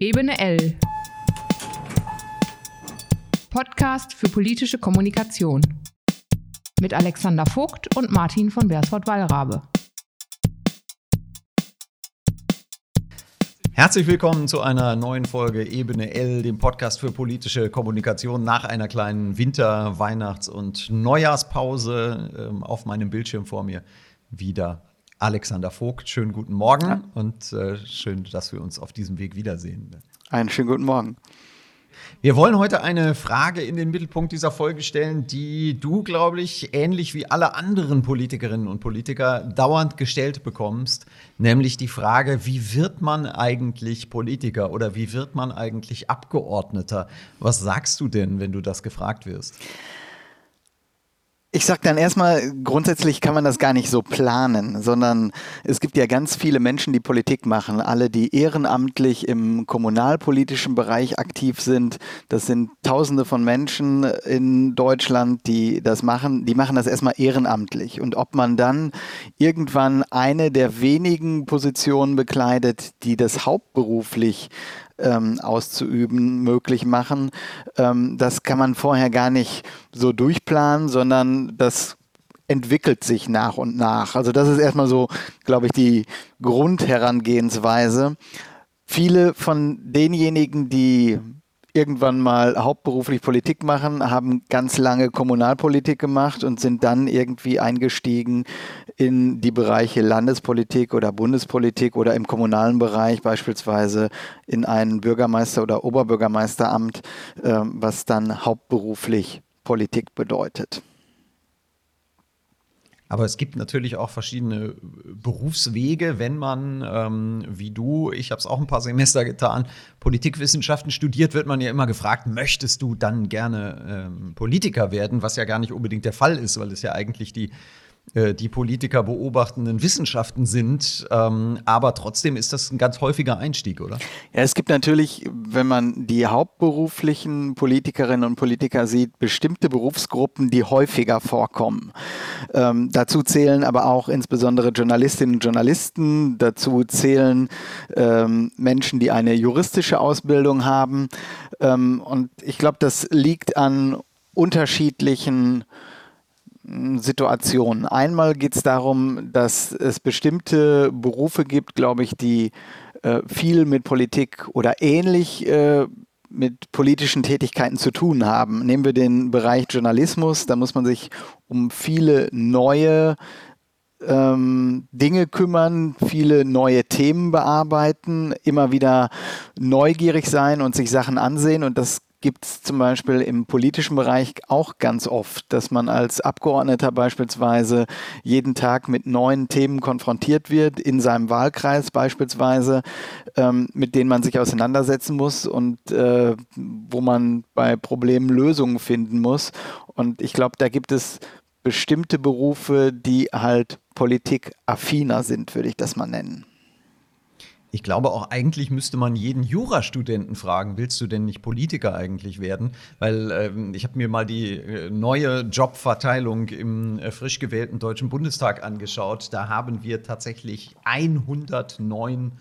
Ebene L. Podcast für politische Kommunikation. Mit Alexander Vogt und Martin von Bersford-Wallrabe. Herzlich willkommen zu einer neuen Folge Ebene L, dem Podcast für politische Kommunikation nach einer kleinen Winter-, Weihnachts- und Neujahrspause ähm, auf meinem Bildschirm vor mir wieder Alexander Vogt. Schönen guten Morgen ja. und äh, schön, dass wir uns auf diesem Weg wiedersehen. Einen schönen guten Morgen. Wir wollen heute eine Frage in den Mittelpunkt dieser Folge stellen, die du, glaube ich, ähnlich wie alle anderen Politikerinnen und Politiker dauernd gestellt bekommst, nämlich die Frage, wie wird man eigentlich Politiker oder wie wird man eigentlich Abgeordneter? Was sagst du denn, wenn du das gefragt wirst? Ich sag dann erstmal, grundsätzlich kann man das gar nicht so planen, sondern es gibt ja ganz viele Menschen, die Politik machen. Alle, die ehrenamtlich im kommunalpolitischen Bereich aktiv sind. Das sind Tausende von Menschen in Deutschland, die das machen. Die machen das erstmal ehrenamtlich. Und ob man dann irgendwann eine der wenigen Positionen bekleidet, die das hauptberuflich ähm, auszuüben, möglich machen. Ähm, das kann man vorher gar nicht so durchplanen, sondern das entwickelt sich nach und nach. Also das ist erstmal so, glaube ich, die Grundherangehensweise. Viele von denjenigen, die irgendwann mal hauptberuflich Politik machen, haben ganz lange Kommunalpolitik gemacht und sind dann irgendwie eingestiegen in die Bereiche Landespolitik oder Bundespolitik oder im kommunalen Bereich beispielsweise in ein Bürgermeister- oder Oberbürgermeisteramt, äh, was dann hauptberuflich Politik bedeutet. Aber es gibt natürlich auch verschiedene Berufswege, wenn man, ähm, wie du, ich habe es auch ein paar Semester getan, Politikwissenschaften studiert, wird man ja immer gefragt, möchtest du dann gerne ähm, Politiker werden, was ja gar nicht unbedingt der Fall ist, weil es ja eigentlich die äh, die Politiker beobachtenden Wissenschaften sind. Ähm, aber trotzdem ist das ein ganz häufiger Einstieg, oder? Ja, es gibt natürlich, wenn man die hauptberuflichen Politikerinnen und Politiker sieht, bestimmte Berufsgruppen, die häufiger vorkommen. Ähm, dazu zählen aber auch insbesondere Journalistinnen und Journalisten, dazu zählen ähm, Menschen, die eine juristische Ausbildung haben. Ähm, und ich glaube, das liegt an unterschiedlichen Situationen. Einmal geht es darum, dass es bestimmte Berufe gibt, glaube ich, die äh, viel mit Politik oder ähnlich äh, mit politischen Tätigkeiten zu tun haben. Nehmen wir den Bereich Journalismus, da muss man sich um viele neue ähm, Dinge kümmern, viele neue Themen bearbeiten, immer wieder neugierig sein und sich Sachen ansehen und das gibt es zum Beispiel im politischen Bereich auch ganz oft, dass man als Abgeordneter beispielsweise jeden Tag mit neuen Themen konfrontiert wird, in seinem Wahlkreis beispielsweise, ähm, mit denen man sich auseinandersetzen muss und äh, wo man bei Problemen Lösungen finden muss. Und ich glaube, da gibt es bestimmte Berufe, die halt politikaffiner sind, würde ich das mal nennen. Ich glaube auch eigentlich müsste man jeden Jurastudenten fragen, willst du denn nicht Politiker eigentlich werden? Weil ähm, ich habe mir mal die äh, neue Jobverteilung im äh, frisch gewählten Deutschen Bundestag angeschaut. Da haben wir tatsächlich 109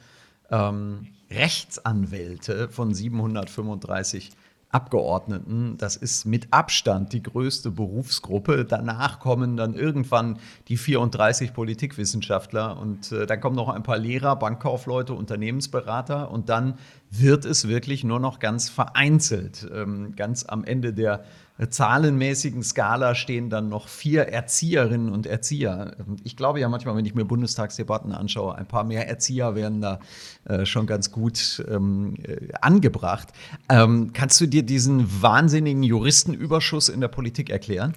ähm, Rechtsanwälte von 735 Abgeordneten. Das ist mit Abstand die größte Berufsgruppe. Danach kommen dann irgendwann die 34 Politikwissenschaftler und äh, dann kommen noch ein paar Lehrer, Bankkaufleute, Unternehmensberater und dann wird es wirklich nur noch ganz vereinzelt. Ähm, ganz am Ende der zahlenmäßigen Skala stehen dann noch vier Erzieherinnen und Erzieher. Ich glaube ja manchmal, wenn ich mir Bundestagsdebatten anschaue, ein paar mehr Erzieher werden da äh, schon ganz gut ähm, äh, angebracht. Ähm, kannst du dir diesen wahnsinnigen Juristenüberschuss in der Politik erklären?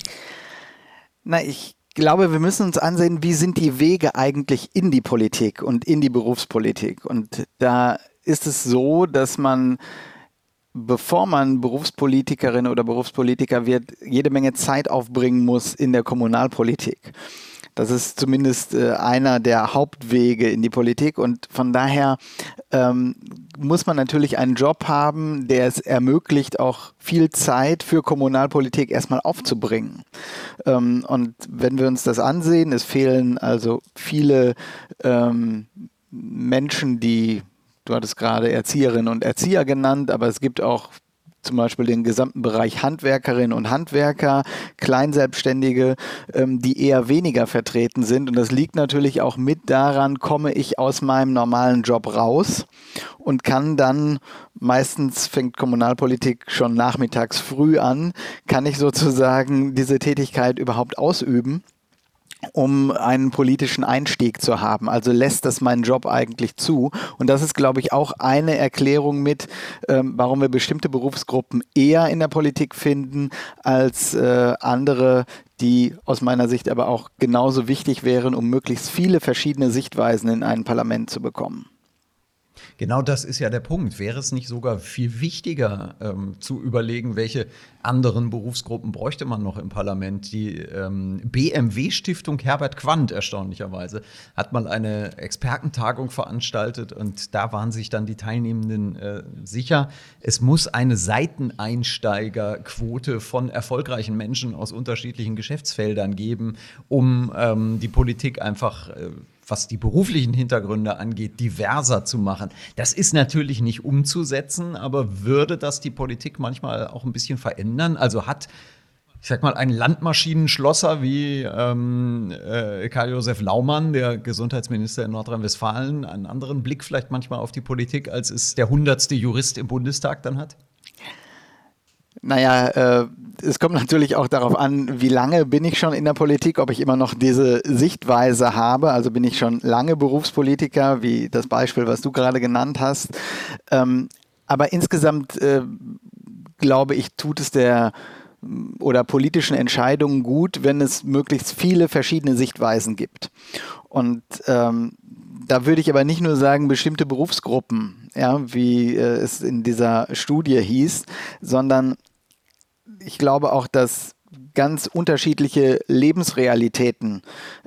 Na, ich glaube, wir müssen uns ansehen, wie sind die Wege eigentlich in die Politik und in die Berufspolitik. Und da ist es so, dass man bevor man Berufspolitikerin oder Berufspolitiker wird, jede Menge Zeit aufbringen muss in der Kommunalpolitik. Das ist zumindest äh, einer der Hauptwege in die Politik und von daher ähm, muss man natürlich einen Job haben, der es ermöglicht, auch viel Zeit für Kommunalpolitik erstmal aufzubringen. Ähm, und wenn wir uns das ansehen, es fehlen also viele ähm, Menschen, die du hattest gerade Erzieherinnen und Erzieher genannt, aber es gibt auch zum Beispiel den gesamten Bereich Handwerkerinnen und Handwerker, Kleinselbstständige, ähm, die eher weniger vertreten sind. Und das liegt natürlich auch mit daran, komme ich aus meinem normalen Job raus und kann dann, meistens fängt Kommunalpolitik schon nachmittags früh an, kann ich sozusagen diese Tätigkeit überhaupt ausüben um einen politischen Einstieg zu haben. Also lässt das meinen Job eigentlich zu. Und das ist, glaube ich, auch eine Erklärung mit, ähm, warum wir bestimmte Berufsgruppen eher in der Politik finden als äh, andere, die aus meiner Sicht aber auch genauso wichtig wären, um möglichst viele verschiedene Sichtweisen in ein Parlament zu bekommen. Genau das ist ja der Punkt. Wäre es nicht sogar viel wichtiger ähm, zu überlegen, welche anderen Berufsgruppen bräuchte man noch im Parlament? Die ähm, BMW-Stiftung Herbert Quandt, erstaunlicherweise, hat mal eine Expertentagung veranstaltet und da waren sich dann die Teilnehmenden äh, sicher, es muss eine Seiteneinsteigerquote von erfolgreichen Menschen aus unterschiedlichen Geschäftsfeldern geben, um ähm, die Politik einfach äh, was die beruflichen Hintergründe angeht, diverser zu machen. Das ist natürlich nicht umzusetzen, aber würde das die Politik manchmal auch ein bisschen verändern? Also hat ich sag mal, ein Landmaschinenschlosser wie ähm, äh, Karl-Josef Laumann, der Gesundheitsminister in Nordrhein-Westfalen, einen anderen Blick vielleicht manchmal auf die Politik, als es der hundertste Jurist im Bundestag dann hat? Naja, äh, es kommt natürlich auch darauf an, wie lange bin ich schon in der Politik, ob ich immer noch diese Sichtweise habe. Also bin ich schon lange Berufspolitiker, wie das Beispiel, was du gerade genannt hast. Ähm, aber insgesamt äh, glaube ich, tut es der oder politischen Entscheidungen gut, wenn es möglichst viele verschiedene Sichtweisen gibt. Und ähm, da würde ich aber nicht nur sagen, bestimmte Berufsgruppen, ja, wie äh, es in dieser Studie hieß, sondern ich glaube auch, dass ganz unterschiedliche Lebensrealitäten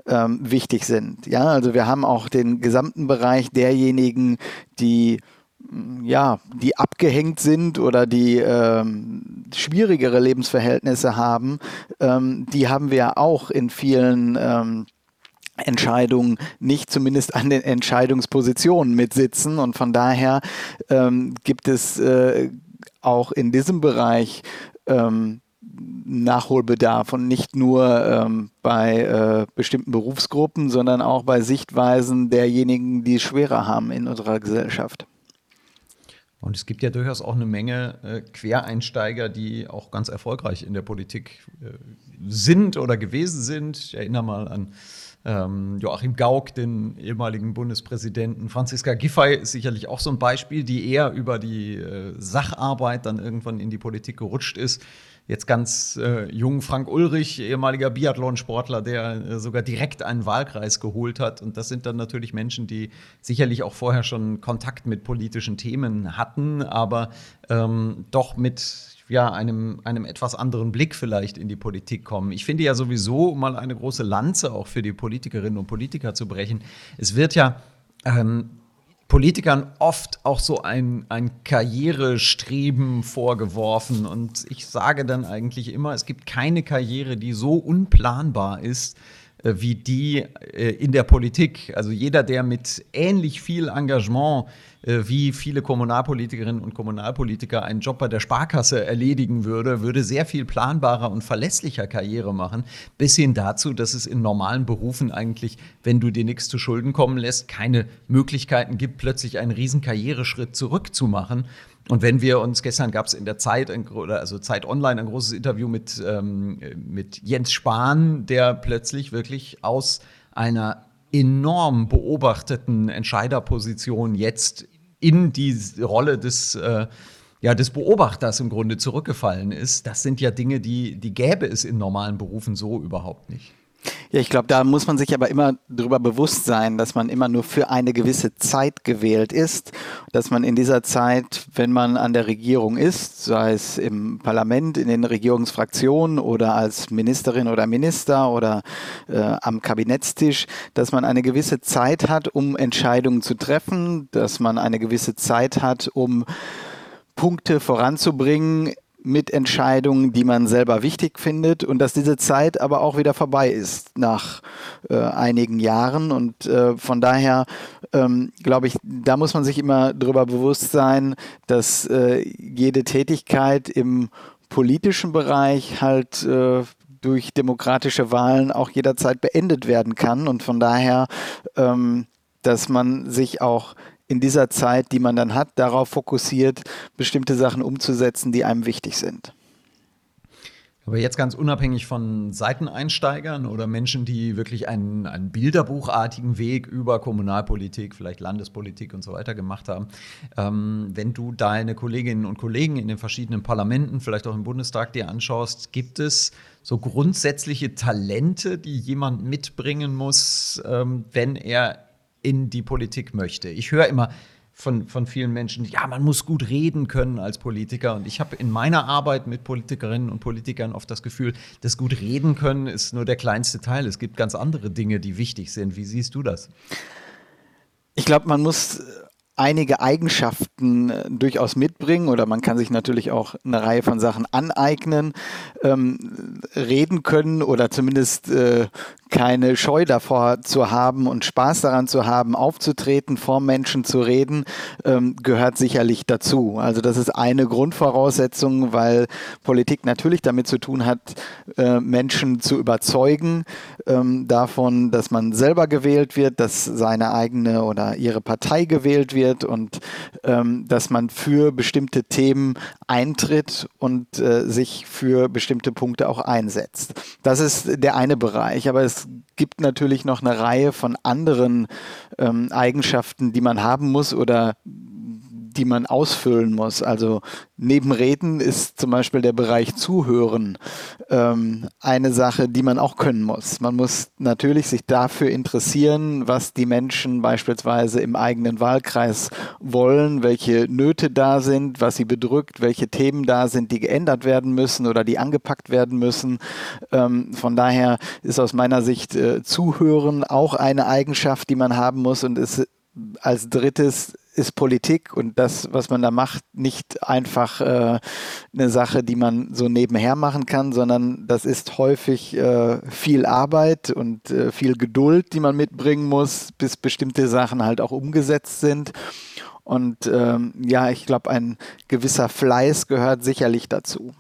ähm, wichtig sind. Ja, also wir haben auch den gesamten Bereich derjenigen, die mm, ja, die abgehängt sind oder die ähm, schwierigere Lebensverhältnisse haben, ähm, die haben wir auch in vielen ähm, Entscheidungen nicht zumindest an den Entscheidungspositionen mitsitzen. Und von daher ähm, gibt es äh, auch in diesem Bereich ähm, Nachholbedarf und nicht nur ähm, bei äh, bestimmten Berufsgruppen, sondern auch bei Sichtweisen derjenigen, die es schwerer haben in unserer Gesellschaft. Und es gibt ja durchaus auch eine Menge äh, Quereinsteiger, die auch ganz erfolgreich in der Politik äh, sind oder gewesen sind. Ich erinnere mal an ähm, Joachim Gauck, den ehemaligen Bundespräsidenten. Franziska Giffey ist sicherlich auch so ein Beispiel, die eher über die äh, Sacharbeit dann irgendwann in die Politik gerutscht ist. Jetzt ganz äh, jung Frank Ulrich, ehemaliger Biathlonsportler, der äh, sogar direkt einen Wahlkreis geholt hat. Und das sind dann natürlich Menschen, die sicherlich auch vorher schon Kontakt mit politischen Themen hatten, aber ähm, doch mit ja, einem, einem etwas anderen Blick vielleicht in die Politik kommen. Ich finde ja sowieso, um mal eine große Lanze auch für die Politikerinnen und Politiker zu brechen, es wird ja ähm, Politikern oft auch so ein, ein Karrierestreben vorgeworfen. Und ich sage dann eigentlich immer, es gibt keine Karriere, die so unplanbar ist wie die äh, in der Politik. Also jeder, der mit ähnlich viel Engagement äh, wie viele Kommunalpolitikerinnen und Kommunalpolitiker einen Job bei der Sparkasse erledigen würde, würde sehr viel planbarer und verlässlicher Karriere machen, bis hin dazu, dass es in normalen Berufen eigentlich, wenn du dir nichts zu Schulden kommen lässt, keine Möglichkeiten gibt, plötzlich einen riesen Karriereschritt zurückzumachen. Und wenn wir uns, gestern gab es in der Zeit, also Zeit Online, ein großes Interview mit, ähm, mit Jens Spahn, der plötzlich wirklich aus einer enorm beobachteten Entscheiderposition jetzt in die Rolle des, äh, ja, des Beobachters im Grunde zurückgefallen ist. Das sind ja Dinge, die, die gäbe es in normalen Berufen so überhaupt nicht. Ja, ich glaube, da muss man sich aber immer darüber bewusst sein, dass man immer nur für eine gewisse Zeit gewählt ist, dass man in dieser Zeit, wenn man an der Regierung ist, sei es im Parlament, in den Regierungsfraktionen oder als Ministerin oder Minister oder äh, am Kabinettstisch, dass man eine gewisse Zeit hat, um Entscheidungen zu treffen, dass man eine gewisse Zeit hat, um Punkte voranzubringen Mitentscheidungen, die man selber wichtig findet und dass diese Zeit aber auch wieder vorbei ist nach äh, einigen Jahren. Und äh, von daher ähm, glaube ich, da muss man sich immer darüber bewusst sein, dass äh, jede Tätigkeit im politischen Bereich halt äh, durch demokratische Wahlen auch jederzeit beendet werden kann. Und von daher, ähm, dass man sich auch in dieser Zeit, die man dann hat, darauf fokussiert, bestimmte Sachen umzusetzen, die einem wichtig sind. Aber jetzt ganz unabhängig von Seiteneinsteigern oder Menschen, die wirklich einen, einen bilderbuchartigen Weg über Kommunalpolitik, vielleicht Landespolitik und so weiter gemacht haben, ähm, wenn du deine Kolleginnen und Kollegen in den verschiedenen Parlamenten, vielleicht auch im Bundestag dir anschaust, gibt es so grundsätzliche Talente, die jemand mitbringen muss, ähm, wenn er in die Politik möchte? Ich höre immer, von, von vielen Menschen, ja, man muss gut reden können als Politiker. Und ich habe in meiner Arbeit mit Politikerinnen und Politikern oft das Gefühl, das gut reden können ist nur der kleinste Teil. Es gibt ganz andere Dinge, die wichtig sind. Wie siehst du das? Ich glaube, man muss einige Eigenschaften äh, durchaus mitbringen oder man kann sich natürlich auch eine Reihe von Sachen aneignen, ähm, reden können oder zumindest äh, keine Scheu davor zu haben und Spaß daran zu haben, aufzutreten, vor Menschen zu reden, ähm, gehört sicherlich dazu. Also das ist eine Grundvoraussetzung, weil Politik natürlich damit zu tun hat, äh, Menschen zu überzeugen ähm, davon, dass man selber gewählt wird, dass seine eigene oder ihre Partei gewählt wird und ähm, dass man für bestimmte Themen eintritt und äh, sich für bestimmte Punkte auch einsetzt. Das ist der eine Bereich, aber es gibt natürlich noch eine Reihe von anderen ähm, Eigenschaften, die man haben muss oder die man ausfüllen muss. Also neben Reden ist zum Beispiel der Bereich Zuhören ähm, eine Sache, die man auch können muss. Man muss natürlich sich dafür interessieren, was die Menschen beispielsweise im eigenen Wahlkreis wollen, welche Nöte da sind, was sie bedrückt, welche Themen da sind, die geändert werden müssen oder die angepackt werden müssen. Ähm, von daher ist aus meiner Sicht äh, Zuhören auch eine Eigenschaft, die man haben muss und ist als drittes ist Politik und das, was man da macht, nicht einfach äh, eine Sache, die man so nebenher machen kann, sondern das ist häufig äh, viel Arbeit und äh, viel Geduld, die man mitbringen muss, bis bestimmte Sachen halt auch umgesetzt sind. Und ähm, ja, ich glaube, ein gewisser Fleiß gehört sicherlich dazu.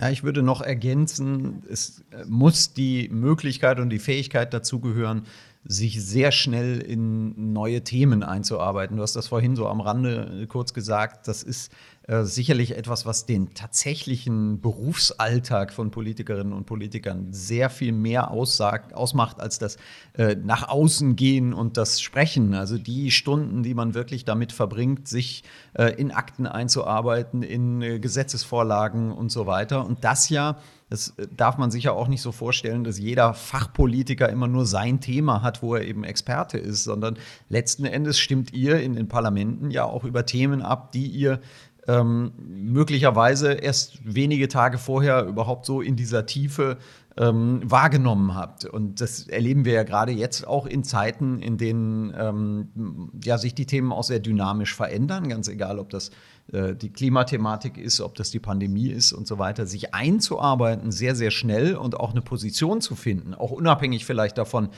Ja, ich würde noch ergänzen, es muss die Möglichkeit und die Fähigkeit dazu gehören, sich sehr schnell in neue Themen einzuarbeiten. Du hast das vorhin so am Rande äh, kurz gesagt. Das ist äh, sicherlich etwas, was den tatsächlichen Berufsalltag von Politikerinnen und Politikern sehr viel mehr aussagt, ausmacht als das äh, nach außen gehen und das Sprechen. Also die Stunden, die man wirklich damit verbringt, sich äh, in Akten einzuarbeiten, in äh, Gesetzesvorlagen und so weiter. Und das ja das äh, darf man sich ja auch nicht so vorstellen, dass jeder Fachpolitiker immer nur sein Thema hat, wo er eben Experte ist, sondern letzten Endes stimmt ihr in den Parlamenten ja auch über Themen ab, die ihr ähm, möglicherweise erst wenige Tage vorher überhaupt so in dieser Tiefe ähm, wahrgenommen habt. Und das erleben wir ja gerade jetzt auch in Zeiten, in denen ähm, ja, sich die Themen auch sehr dynamisch verändern, ganz egal, ob das die Klimathematik ist, ob das die Pandemie ist und so weiter, sich einzuarbeiten, sehr, sehr schnell und auch eine Position zu finden, auch unabhängig vielleicht davon,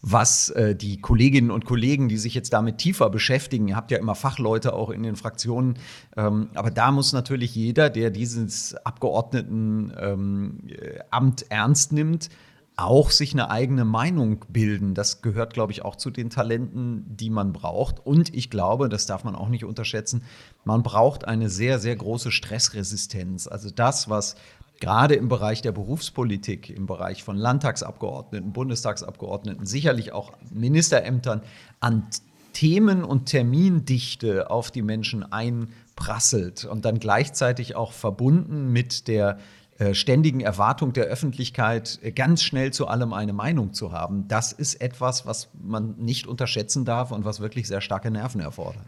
was äh, die Kolleginnen und Kollegen, die sich jetzt damit tiefer beschäftigen, ihr habt ja immer Fachleute auch in den Fraktionen, ähm, aber da muss natürlich jeder, der dieses Abgeordnetenamt ähm, äh, ernst nimmt, auch sich eine eigene Meinung bilden. Das gehört, glaube ich, auch zu den Talenten, die man braucht. Und ich glaube, das darf man auch nicht unterschätzen, man braucht eine sehr, sehr große Stressresistenz. Also das, was gerade im Bereich der Berufspolitik, im Bereich von Landtagsabgeordneten, Bundestagsabgeordneten, sicherlich auch Ministerämtern an Themen und Termindichte auf die Menschen einprasselt und dann gleichzeitig auch verbunden mit der ständigen Erwartung der Öffentlichkeit, äh, ganz schnell zu allem eine Meinung zu haben, das ist etwas, was man nicht unterschätzen darf und was wirklich sehr starke Nerven erfordert.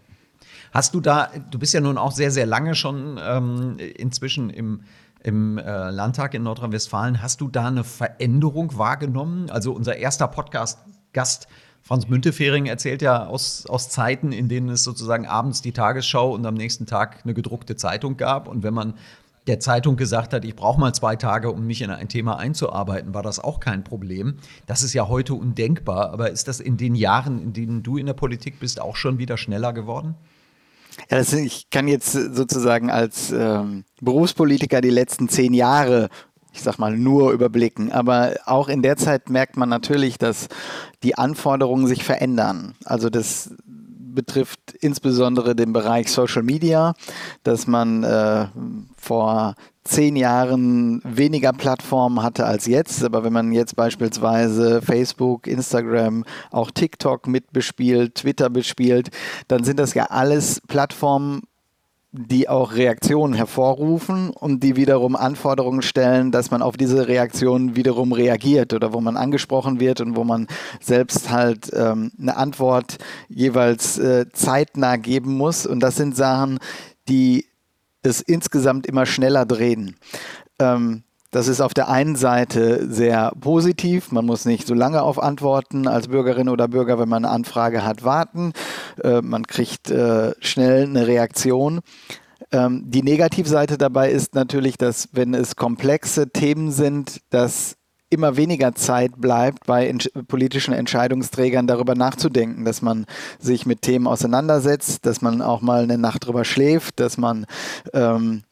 Hast du da, du bist ja nun auch sehr, sehr lange schon ähm, inzwischen im, im äh, Landtag in Nordrhein-Westfalen, hast du da eine Veränderung wahrgenommen? Also unser erster Podcast-Gast Franz Müntefering erzählt ja aus, aus Zeiten, in denen es sozusagen abends die Tagesschau und am nächsten Tag eine gedruckte Zeitung gab. Und wenn man der Zeitung gesagt hat, ich brauche mal zwei Tage, um mich in ein Thema einzuarbeiten, war das auch kein Problem. Das ist ja heute undenkbar. Aber ist das in den Jahren, in denen du in der Politik bist, auch schon wieder schneller geworden? Ja, das, ich kann jetzt sozusagen als ähm, Berufspolitiker die letzten zehn Jahre ich sag mal, nur überblicken. Aber auch in der Zeit merkt man natürlich, dass die Anforderungen sich verändern. Also das betrifft insbesondere den Bereich Social Media, dass man äh, vor zehn Jahren weniger Plattformen hatte als jetzt. Aber wenn man jetzt beispielsweise Facebook, Instagram, auch TikTok mitbespielt, Twitter bespielt, dann sind das ja alles Plattformen, die auch Reaktionen hervorrufen und die wiederum Anforderungen stellen, dass man auf diese Reaktionen wiederum reagiert oder wo man angesprochen wird und wo man selbst halt ähm, eine Antwort jeweils äh, zeitnah geben muss. Und das sind Sachen, die es insgesamt immer schneller drehen. Ähm, das ist auf der einen Seite sehr positiv. Man muss nicht so lange auf Antworten als Bürgerin oder Bürger, wenn man eine Anfrage hat, warten. Äh, man kriegt äh, schnell eine Reaktion. Ähm, die Negativseite dabei ist natürlich, dass wenn es komplexe Themen sind, dass immer weniger Zeit bleibt bei ent politischen Entscheidungsträgern darüber nachzudenken, dass man sich mit Themen auseinandersetzt, dass man auch mal eine Nacht drüber schläft, dass man ähm,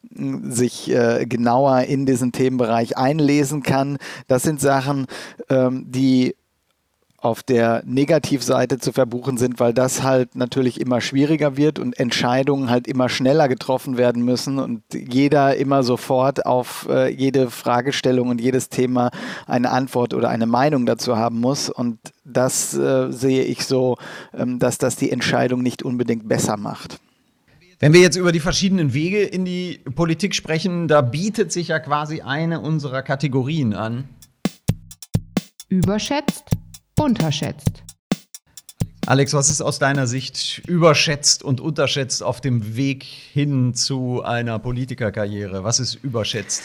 sich äh, genauer in diesen Themenbereich einlesen kann. Das sind Sachen, ähm, die auf der Negativseite zu verbuchen sind, weil das halt natürlich immer schwieriger wird und Entscheidungen halt immer schneller getroffen werden müssen und jeder immer sofort auf äh, jede Fragestellung und jedes Thema eine Antwort oder eine Meinung dazu haben muss. Und das äh, sehe ich so, ähm, dass das die Entscheidung nicht unbedingt besser macht. Wenn wir jetzt über die verschiedenen Wege in die Politik sprechen, da bietet sich ja quasi eine unserer Kategorien an. Überschätzt, unterschätzt. Alex, was ist aus deiner Sicht überschätzt und unterschätzt auf dem Weg hin zu einer Politikerkarriere? Was ist überschätzt?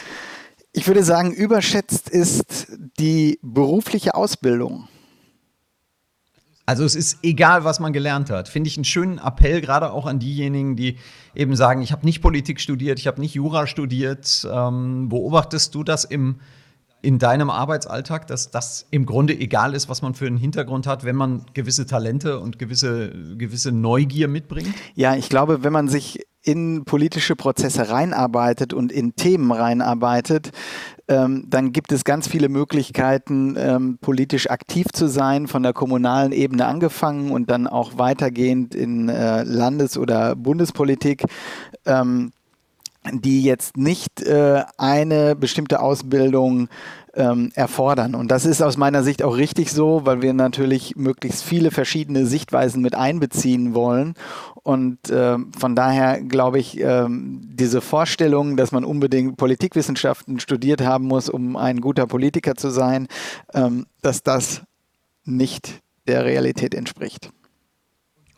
Ich würde sagen, überschätzt ist die berufliche Ausbildung. Also es ist egal, was man gelernt hat. Finde ich einen schönen Appell, gerade auch an diejenigen, die eben sagen, ich habe nicht Politik studiert, ich habe nicht Jura studiert. Ähm, beobachtest du das im, in deinem Arbeitsalltag, dass das im Grunde egal ist, was man für einen Hintergrund hat, wenn man gewisse Talente und gewisse, gewisse Neugier mitbringt? Ja, ich glaube, wenn man sich in politische Prozesse reinarbeitet und in Themen reinarbeitet, ähm, dann gibt es ganz viele Möglichkeiten, ähm, politisch aktiv zu sein, von der kommunalen Ebene angefangen und dann auch weitergehend in äh, Landes- oder Bundespolitik. Ähm, die jetzt nicht äh, eine bestimmte Ausbildung ähm, erfordern. Und das ist aus meiner Sicht auch richtig so, weil wir natürlich möglichst viele verschiedene Sichtweisen mit einbeziehen wollen. Und äh, von daher glaube ich, äh, diese Vorstellung, dass man unbedingt Politikwissenschaften studiert haben muss, um ein guter Politiker zu sein, ähm, dass das nicht der Realität entspricht.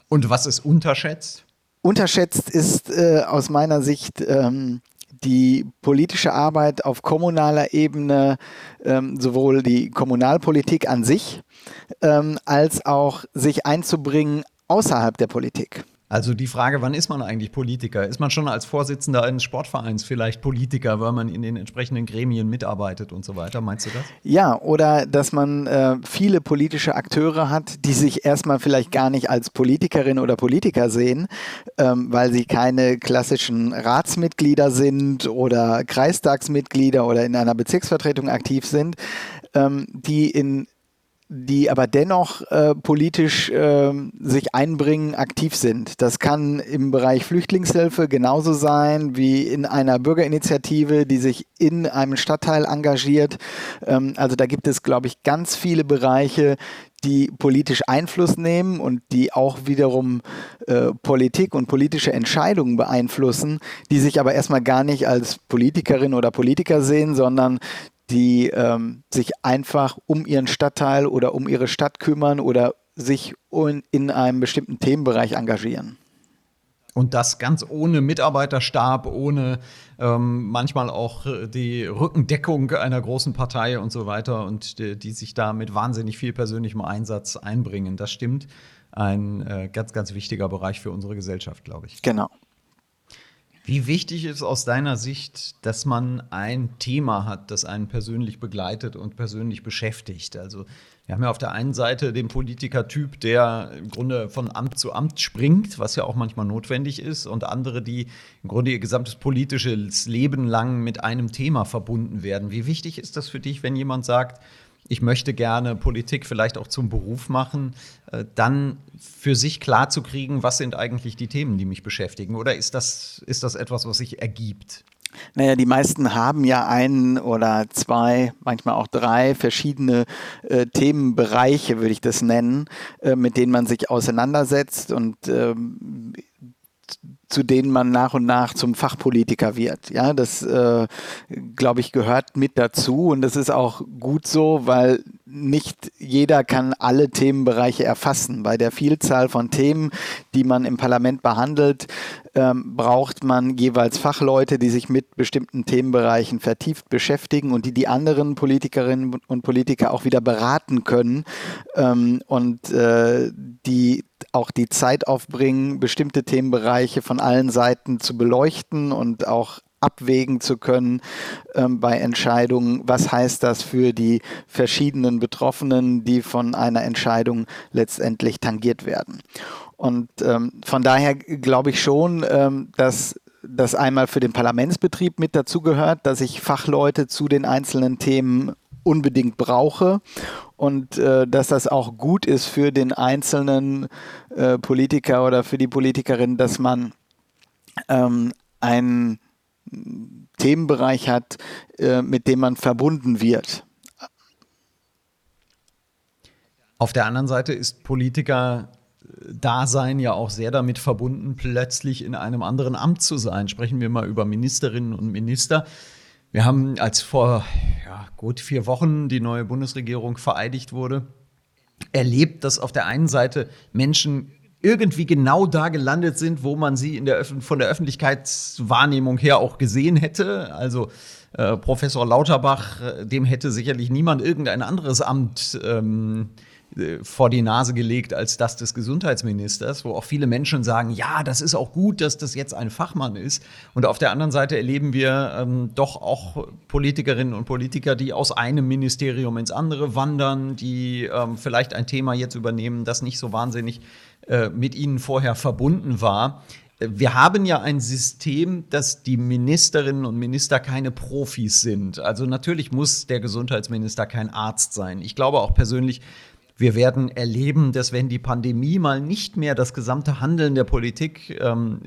Und was ist unterschätzt? Unterschätzt ist äh, aus meiner Sicht ähm, die politische Arbeit auf kommunaler Ebene, ähm, sowohl die Kommunalpolitik an sich, ähm, als auch sich einzubringen außerhalb der Politik. Also die Frage, wann ist man eigentlich Politiker? Ist man schon als Vorsitzender eines Sportvereins vielleicht Politiker, weil man in den entsprechenden Gremien mitarbeitet und so weiter? Meinst du das? Ja, oder dass man äh, viele politische Akteure hat, die sich erstmal vielleicht gar nicht als Politikerin oder Politiker sehen, ähm, weil sie keine klassischen Ratsmitglieder sind oder Kreistagsmitglieder oder in einer Bezirksvertretung aktiv sind, ähm, die in die aber dennoch äh, politisch äh, sich einbringen, aktiv sind. Das kann im Bereich Flüchtlingshilfe genauso sein wie in einer Bürgerinitiative, die sich in einem Stadtteil engagiert. Ähm, also da gibt es, glaube ich, ganz viele Bereiche, die politisch Einfluss nehmen und die auch wiederum äh, Politik und politische Entscheidungen beeinflussen, die sich aber erstmal gar nicht als Politikerin oder Politiker sehen, sondern die ähm, sich einfach um ihren Stadtteil oder um ihre Stadt kümmern oder sich in einem bestimmten Themenbereich engagieren. Und das ganz ohne Mitarbeiterstab, ohne ähm, manchmal auch die Rückendeckung einer großen Partei und so weiter und die, die sich da mit wahnsinnig viel persönlichem Einsatz einbringen. Das stimmt. Ein äh, ganz, ganz wichtiger Bereich für unsere Gesellschaft, glaube ich. Genau. Wie wichtig ist aus deiner Sicht, dass man ein Thema hat, das einen persönlich begleitet und persönlich beschäftigt? Also wir haben ja auf der einen Seite den Politikertyp, der im Grunde von Amt zu Amt springt, was ja auch manchmal notwendig ist, und andere, die im Grunde ihr gesamtes politisches Leben lang mit einem Thema verbunden werden. Wie wichtig ist das für dich, wenn jemand sagt, ich möchte gerne Politik vielleicht auch zum Beruf machen, äh, dann für sich klar zu kriegen, was sind eigentlich die Themen, die mich beschäftigen? Oder ist das, ist das etwas, was sich ergibt? Naja, die meisten haben ja einen oder zwei, manchmal auch drei verschiedene äh, Themenbereiche, würde ich das nennen, äh, mit denen man sich auseinandersetzt und ähm, zu denen man nach und nach zum Fachpolitiker wird. Ja, das äh, glaube ich gehört mit dazu und das ist auch gut so, weil nicht jeder kann alle Themenbereiche erfassen. Bei der Vielzahl von Themen, die man im Parlament behandelt, ähm, braucht man jeweils Fachleute, die sich mit bestimmten Themenbereichen vertieft beschäftigen und die die anderen Politikerinnen und Politiker auch wieder beraten können ähm, und äh, die auch die Zeit aufbringen, bestimmte Themenbereiche von allen Seiten zu beleuchten und auch abwägen zu können ähm, bei Entscheidungen, was heißt das für die verschiedenen Betroffenen, die von einer Entscheidung letztendlich tangiert werden. Und ähm, von daher glaube ich schon, ähm, dass das einmal für den Parlamentsbetrieb mit dazugehört, dass ich Fachleute zu den einzelnen Themen unbedingt brauche und äh, dass das auch gut ist für den einzelnen äh, Politiker oder für die Politikerin, dass man ähm, einen Themenbereich hat, äh, mit dem man verbunden wird. Auf der anderen Seite ist Politiker Dasein ja auch sehr damit verbunden, plötzlich in einem anderen Amt zu sein. Sprechen wir mal über Ministerinnen und Minister. Wir haben, als vor ja, gut vier Wochen die neue Bundesregierung vereidigt wurde, erlebt, dass auf der einen Seite Menschen irgendwie genau da gelandet sind, wo man sie in der von der Öffentlichkeitswahrnehmung her auch gesehen hätte. Also äh, Professor Lauterbach, äh, dem hätte sicherlich niemand irgendein anderes Amt ähm, äh, vor die Nase gelegt als das des Gesundheitsministers, wo auch viele Menschen sagen, ja, das ist auch gut, dass das jetzt ein Fachmann ist. Und auf der anderen Seite erleben wir ähm, doch auch Politikerinnen und Politiker, die aus einem Ministerium ins andere wandern, die ähm, vielleicht ein Thema jetzt übernehmen, das nicht so wahnsinnig äh, mit ihnen vorher verbunden war. Wir haben ja ein System, dass die Ministerinnen und Minister keine Profis sind. Also natürlich muss der Gesundheitsminister kein Arzt sein. Ich glaube auch persönlich, wir werden erleben, dass wenn die Pandemie mal nicht mehr das gesamte Handeln der Politik ähm,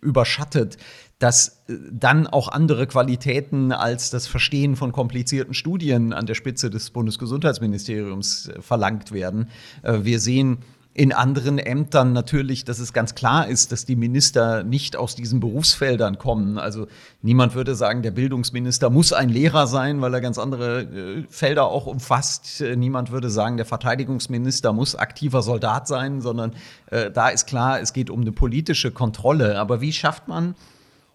überschattet, dass äh, dann auch andere Qualitäten als das Verstehen von komplizierten Studien an der Spitze des Bundesgesundheitsministeriums äh, verlangt werden. Äh, wir sehen in anderen Ämtern natürlich, dass es ganz klar ist, dass die Minister nicht aus diesen Berufsfeldern kommen. Also niemand würde sagen, der Bildungsminister muss ein Lehrer sein, weil er ganz andere äh, Felder auch umfasst. Niemand würde sagen, der Verteidigungsminister muss aktiver Soldat sein, sondern äh, da ist klar, es geht um eine politische Kontrolle. Aber wie schafft man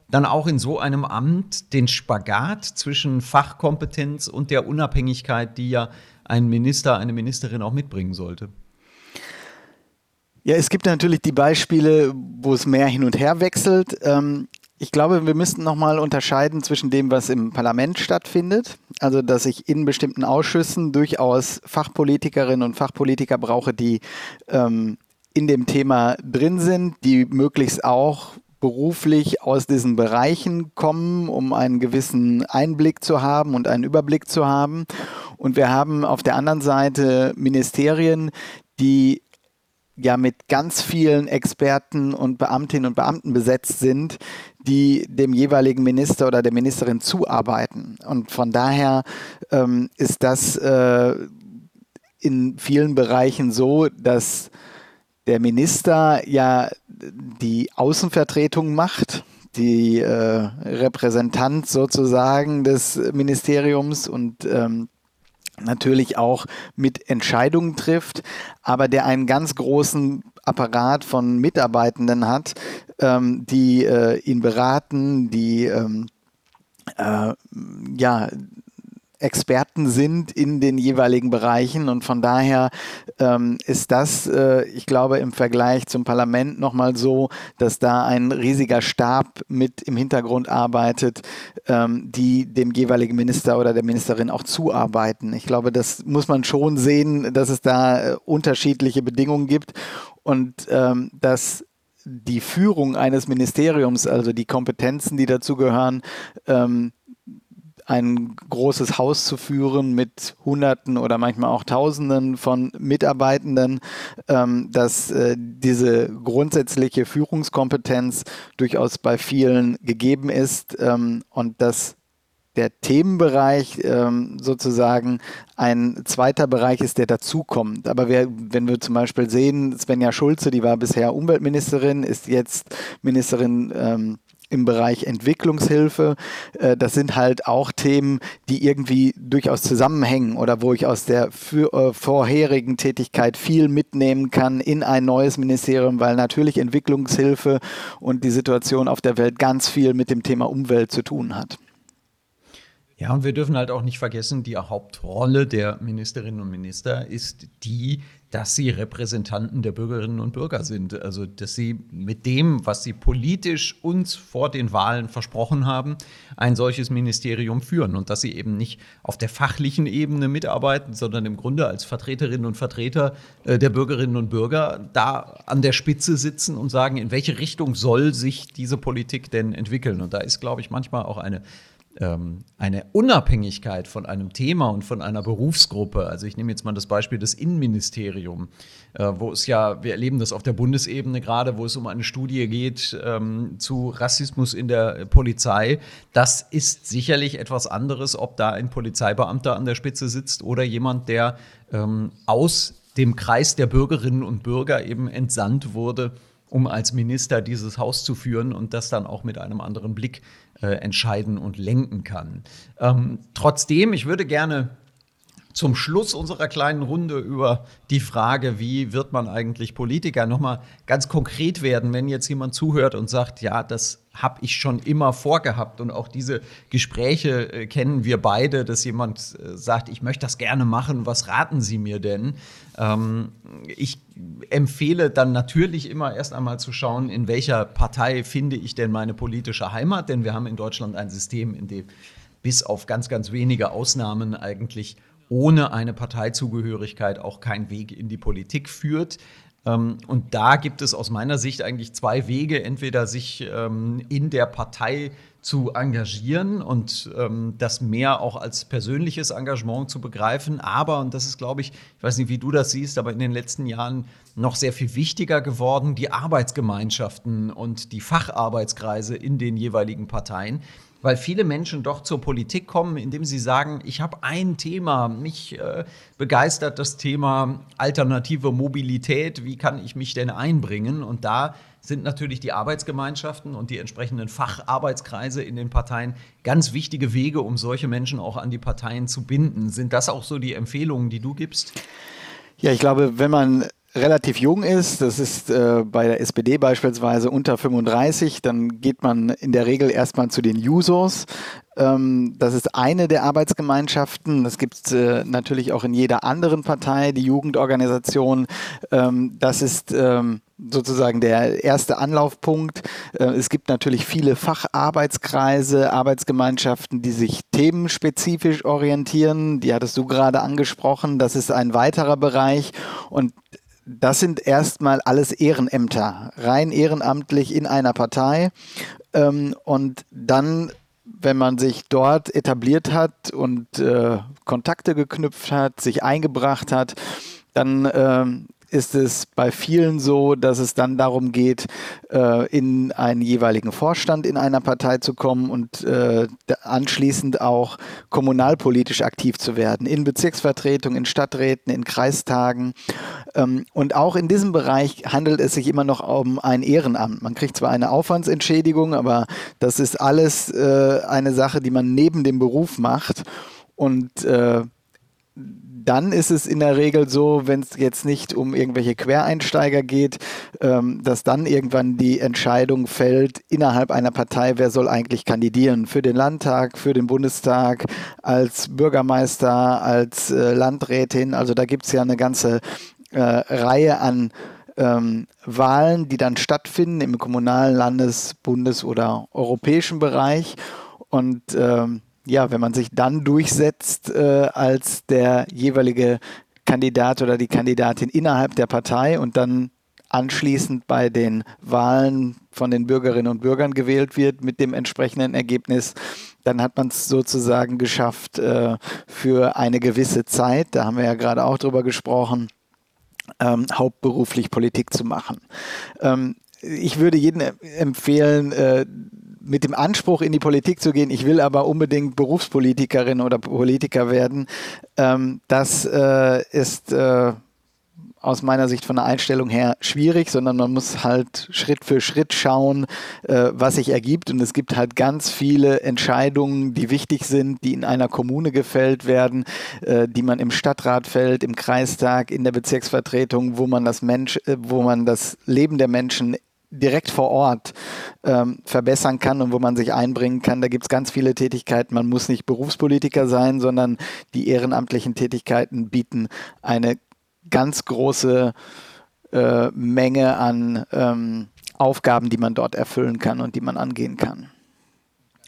dann auch in so einem Amt den Spagat zwischen Fachkompetenz und der Unabhängigkeit, die ja ein Minister, eine Ministerin auch mitbringen sollte? Ja, es gibt natürlich die Beispiele, wo es mehr hin und her wechselt. Ähm, ich glaube, wir müssten nochmal unterscheiden zwischen dem, was im Parlament stattfindet. Also, dass ich in bestimmten Ausschüssen durchaus Fachpolitikerinnen und Fachpolitiker brauche, die ähm, in dem Thema drin sind, die möglichst auch beruflich aus diesen Bereichen kommen, um einen gewissen Einblick zu haben und einen Überblick zu haben. Und wir haben auf der anderen Seite Ministerien, die ja mit ganz vielen Experten und Beamtinnen und Beamten besetzt sind, die dem jeweiligen Minister oder der Ministerin zuarbeiten. Und von daher ähm, ist das äh, in vielen Bereichen so, dass der Minister ja die Außenvertretung macht, die äh, Repräsentant sozusagen des Ministeriums und ähm, natürlich auch mit Entscheidungen trifft, aber der einen ganz großen Apparat von Mitarbeitenden hat, ähm, die äh, ihn beraten, die ähm, äh, ja Experten sind in den jeweiligen Bereichen und von daher ähm, ist das, äh, ich glaube, im Vergleich zum Parlament nochmal so, dass da ein riesiger Stab mit im Hintergrund arbeitet, ähm, die dem jeweiligen Minister oder der Ministerin auch zuarbeiten. Ich glaube, das muss man schon sehen, dass es da äh, unterschiedliche Bedingungen gibt und ähm, dass die Führung eines Ministeriums, also die Kompetenzen, die dazu gehören, ähm, ein großes Haus zu führen mit Hunderten oder manchmal auch Tausenden von Mitarbeitenden, ähm, dass äh, diese grundsätzliche Führungskompetenz durchaus bei vielen gegeben ist ähm, und dass der Themenbereich ähm, sozusagen ein zweiter Bereich ist, der dazukommt. Aber wir, wenn wir zum Beispiel sehen, Svenja Schulze, die war bisher Umweltministerin, ist jetzt Ministerin ähm, im Bereich Entwicklungshilfe. Äh, das sind halt auch Themen, die irgendwie durchaus zusammenhängen oder wo ich aus der für, äh, vorherigen Tätigkeit viel mitnehmen kann in ein neues Ministerium, weil natürlich Entwicklungshilfe und die Situation auf der Welt ganz viel mit dem Thema Umwelt zu tun hat. Ja, und wir dürfen halt auch nicht vergessen, die Hauptrolle der Ministerinnen und Minister ist die, dass sie Repräsentanten der Bürgerinnen und Bürger sind. Also, dass sie mit dem, was sie politisch uns vor den Wahlen versprochen haben, ein solches Ministerium führen und dass sie eben nicht auf der fachlichen Ebene mitarbeiten, sondern im Grunde als Vertreterinnen und Vertreter äh, der Bürgerinnen und Bürger da an der Spitze sitzen und sagen, in welche Richtung soll sich diese Politik denn entwickeln. Und da ist, glaube ich, manchmal auch eine ähm, eine Unabhängigkeit von einem Thema und von einer Berufsgruppe. Also ich nehme jetzt mal das Beispiel des Innenministeriums, äh, wo es ja, wir erleben das auf der Bundesebene gerade, wo es um eine Studie geht ähm, zu Rassismus in der Polizei. Das ist sicherlich etwas anderes, ob da ein Polizeibeamter an der Spitze sitzt oder jemand, der ähm, aus dem Kreis der Bürgerinnen und Bürger eben entsandt wurde, um als Minister dieses Haus zu führen und das dann auch mit einem anderen Blick äh, entscheiden und lenken kann. Ähm, trotzdem, ich würde gerne zum Schluss unserer kleinen Runde über die Frage, wie wird man eigentlich Politiker, nochmal ganz konkret werden, wenn jetzt jemand zuhört und sagt, ja, das habe ich schon immer vorgehabt und auch diese Gespräche äh, kennen wir beide, dass jemand äh, sagt, ich möchte das gerne machen, was raten Sie mir denn? Ähm, ich empfehle dann natürlich immer erst einmal zu schauen, in welcher Partei finde ich denn meine politische Heimat, denn wir haben in Deutschland ein System, in dem bis auf ganz, ganz wenige Ausnahmen eigentlich ohne eine Parteizugehörigkeit auch kein Weg in die Politik führt. Ähm, und da gibt es aus meiner Sicht eigentlich zwei Wege. Entweder sich ähm, in der Partei zu engagieren und ähm, das mehr auch als persönliches Engagement zu begreifen. Aber, und das ist, glaube ich, ich weiß nicht, wie du das siehst, aber in den letzten Jahren noch sehr viel wichtiger geworden, die Arbeitsgemeinschaften und die Facharbeitskreise in den jeweiligen Parteien weil viele Menschen doch zur Politik kommen, indem sie sagen, ich habe ein Thema, mich äh, begeistert das Thema alternative Mobilität, wie kann ich mich denn einbringen? Und da sind natürlich die Arbeitsgemeinschaften und die entsprechenden Facharbeitskreise in den Parteien ganz wichtige Wege, um solche Menschen auch an die Parteien zu binden. Sind das auch so die Empfehlungen, die du gibst? Ja, ich glaube, wenn man relativ jung ist, das ist äh, bei der SPD beispielsweise unter 35, dann geht man in der Regel erstmal zu den Users. Ähm, das ist eine der Arbeitsgemeinschaften. Das gibt es äh, natürlich auch in jeder anderen Partei, die Jugendorganisation. Ähm, das ist ähm, sozusagen der erste Anlaufpunkt. Äh, es gibt natürlich viele Facharbeitskreise, Arbeitsgemeinschaften, die sich themenspezifisch orientieren. Die hattest du gerade angesprochen. Das ist ein weiterer Bereich. Und das sind erstmal alles Ehrenämter, rein ehrenamtlich in einer Partei. Ähm, und dann, wenn man sich dort etabliert hat und äh, Kontakte geknüpft hat, sich eingebracht hat, dann ähm, ist es bei vielen so, dass es dann darum geht, äh, in einen jeweiligen Vorstand in einer Partei zu kommen und äh, anschließend auch kommunalpolitisch aktiv zu werden, in Bezirksvertretungen, in Stadträten, in Kreistagen. Ähm, und auch in diesem Bereich handelt es sich immer noch um ein Ehrenamt. Man kriegt zwar eine Aufwandsentschädigung, aber das ist alles äh, eine Sache, die man neben dem Beruf macht. Und dann ist es in der Regel so, wenn es jetzt nicht um irgendwelche Quereinsteiger geht, ähm, dass dann irgendwann die Entscheidung fällt innerhalb einer Partei, wer soll eigentlich kandidieren für den Landtag, für den Bundestag, als Bürgermeister, als äh, Landrätin. Also da gibt es ja eine ganze äh, Reihe an ähm, Wahlen, die dann stattfinden im kommunalen, Landes-, Bundes- oder europäischen Bereich. Und ähm, ja, wenn man sich dann durchsetzt äh, als der jeweilige Kandidat oder die Kandidatin innerhalb der Partei und dann anschließend bei den Wahlen von den Bürgerinnen und Bürgern gewählt wird mit dem entsprechenden Ergebnis, dann hat man es sozusagen geschafft äh, für eine gewisse Zeit, da haben wir ja gerade auch drüber gesprochen, ähm, hauptberuflich Politik zu machen. Ähm, ich würde jedem empfehlen, äh, mit dem Anspruch in die Politik zu gehen, ich will aber unbedingt Berufspolitikerin oder Politiker werden, ähm, das äh, ist äh, aus meiner Sicht von der Einstellung her schwierig, sondern man muss halt Schritt für Schritt schauen, äh, was sich ergibt. Und es gibt halt ganz viele Entscheidungen, die wichtig sind, die in einer Kommune gefällt werden, äh, die man im Stadtrat fällt, im Kreistag, in der Bezirksvertretung, wo man das Mensch, äh, wo man das Leben der Menschen direkt vor Ort ähm, verbessern kann und wo man sich einbringen kann. Da gibt es ganz viele Tätigkeiten. Man muss nicht Berufspolitiker sein, sondern die ehrenamtlichen Tätigkeiten bieten eine ganz große äh, Menge an ähm, Aufgaben, die man dort erfüllen kann und die man angehen kann.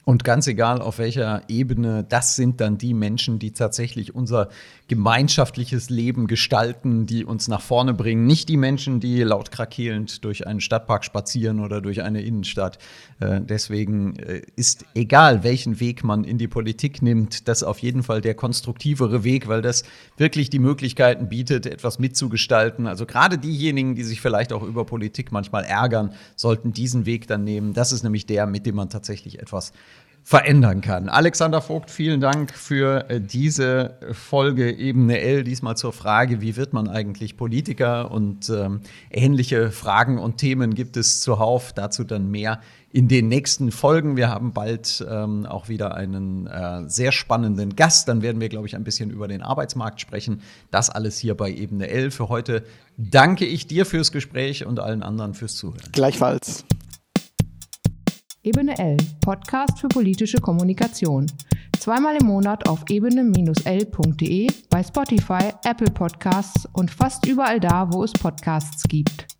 Und ganz egal auf welcher Ebene, das sind dann die Menschen, die tatsächlich unser gemeinschaftliches Leben gestalten, die uns nach vorne bringen. Nicht die Menschen, die laut krakelnd durch einen Stadtpark spazieren oder durch eine Innenstadt. Äh, deswegen äh, ist egal, welchen Weg man in die Politik nimmt, das auf jeden Fall der konstruktivere Weg, weil das wirklich die Möglichkeiten bietet, etwas mitzugestalten. Also gerade diejenigen, die sich vielleicht auch über Politik manchmal ärgern, sollten diesen Weg dann nehmen. Das ist nämlich der, mit dem man tatsächlich etwas verändern kann. Alexander Vogt, vielen Dank für äh, diese Folge Ebene L. Diesmal zur Frage, wie wird man eigentlich Politiker? Und ähm, ähnliche Fragen und Themen gibt es zuhauf. Dazu dann mehr in den nächsten Folgen. Wir haben bald ähm, auch wieder einen äh, sehr spannenden Gast. Dann werden wir, glaube ich, ein bisschen über den Arbeitsmarkt sprechen. Das alles hier bei Ebene L. Für heute danke ich dir fürs Gespräch und allen anderen fürs Zuhören. Gleichfalls. Ebene L, Podcast für politische Kommunikation. Zweimal im Monat auf ebene-l.de, bei Spotify, Apple Podcasts und fast überall da, wo es Podcasts gibt.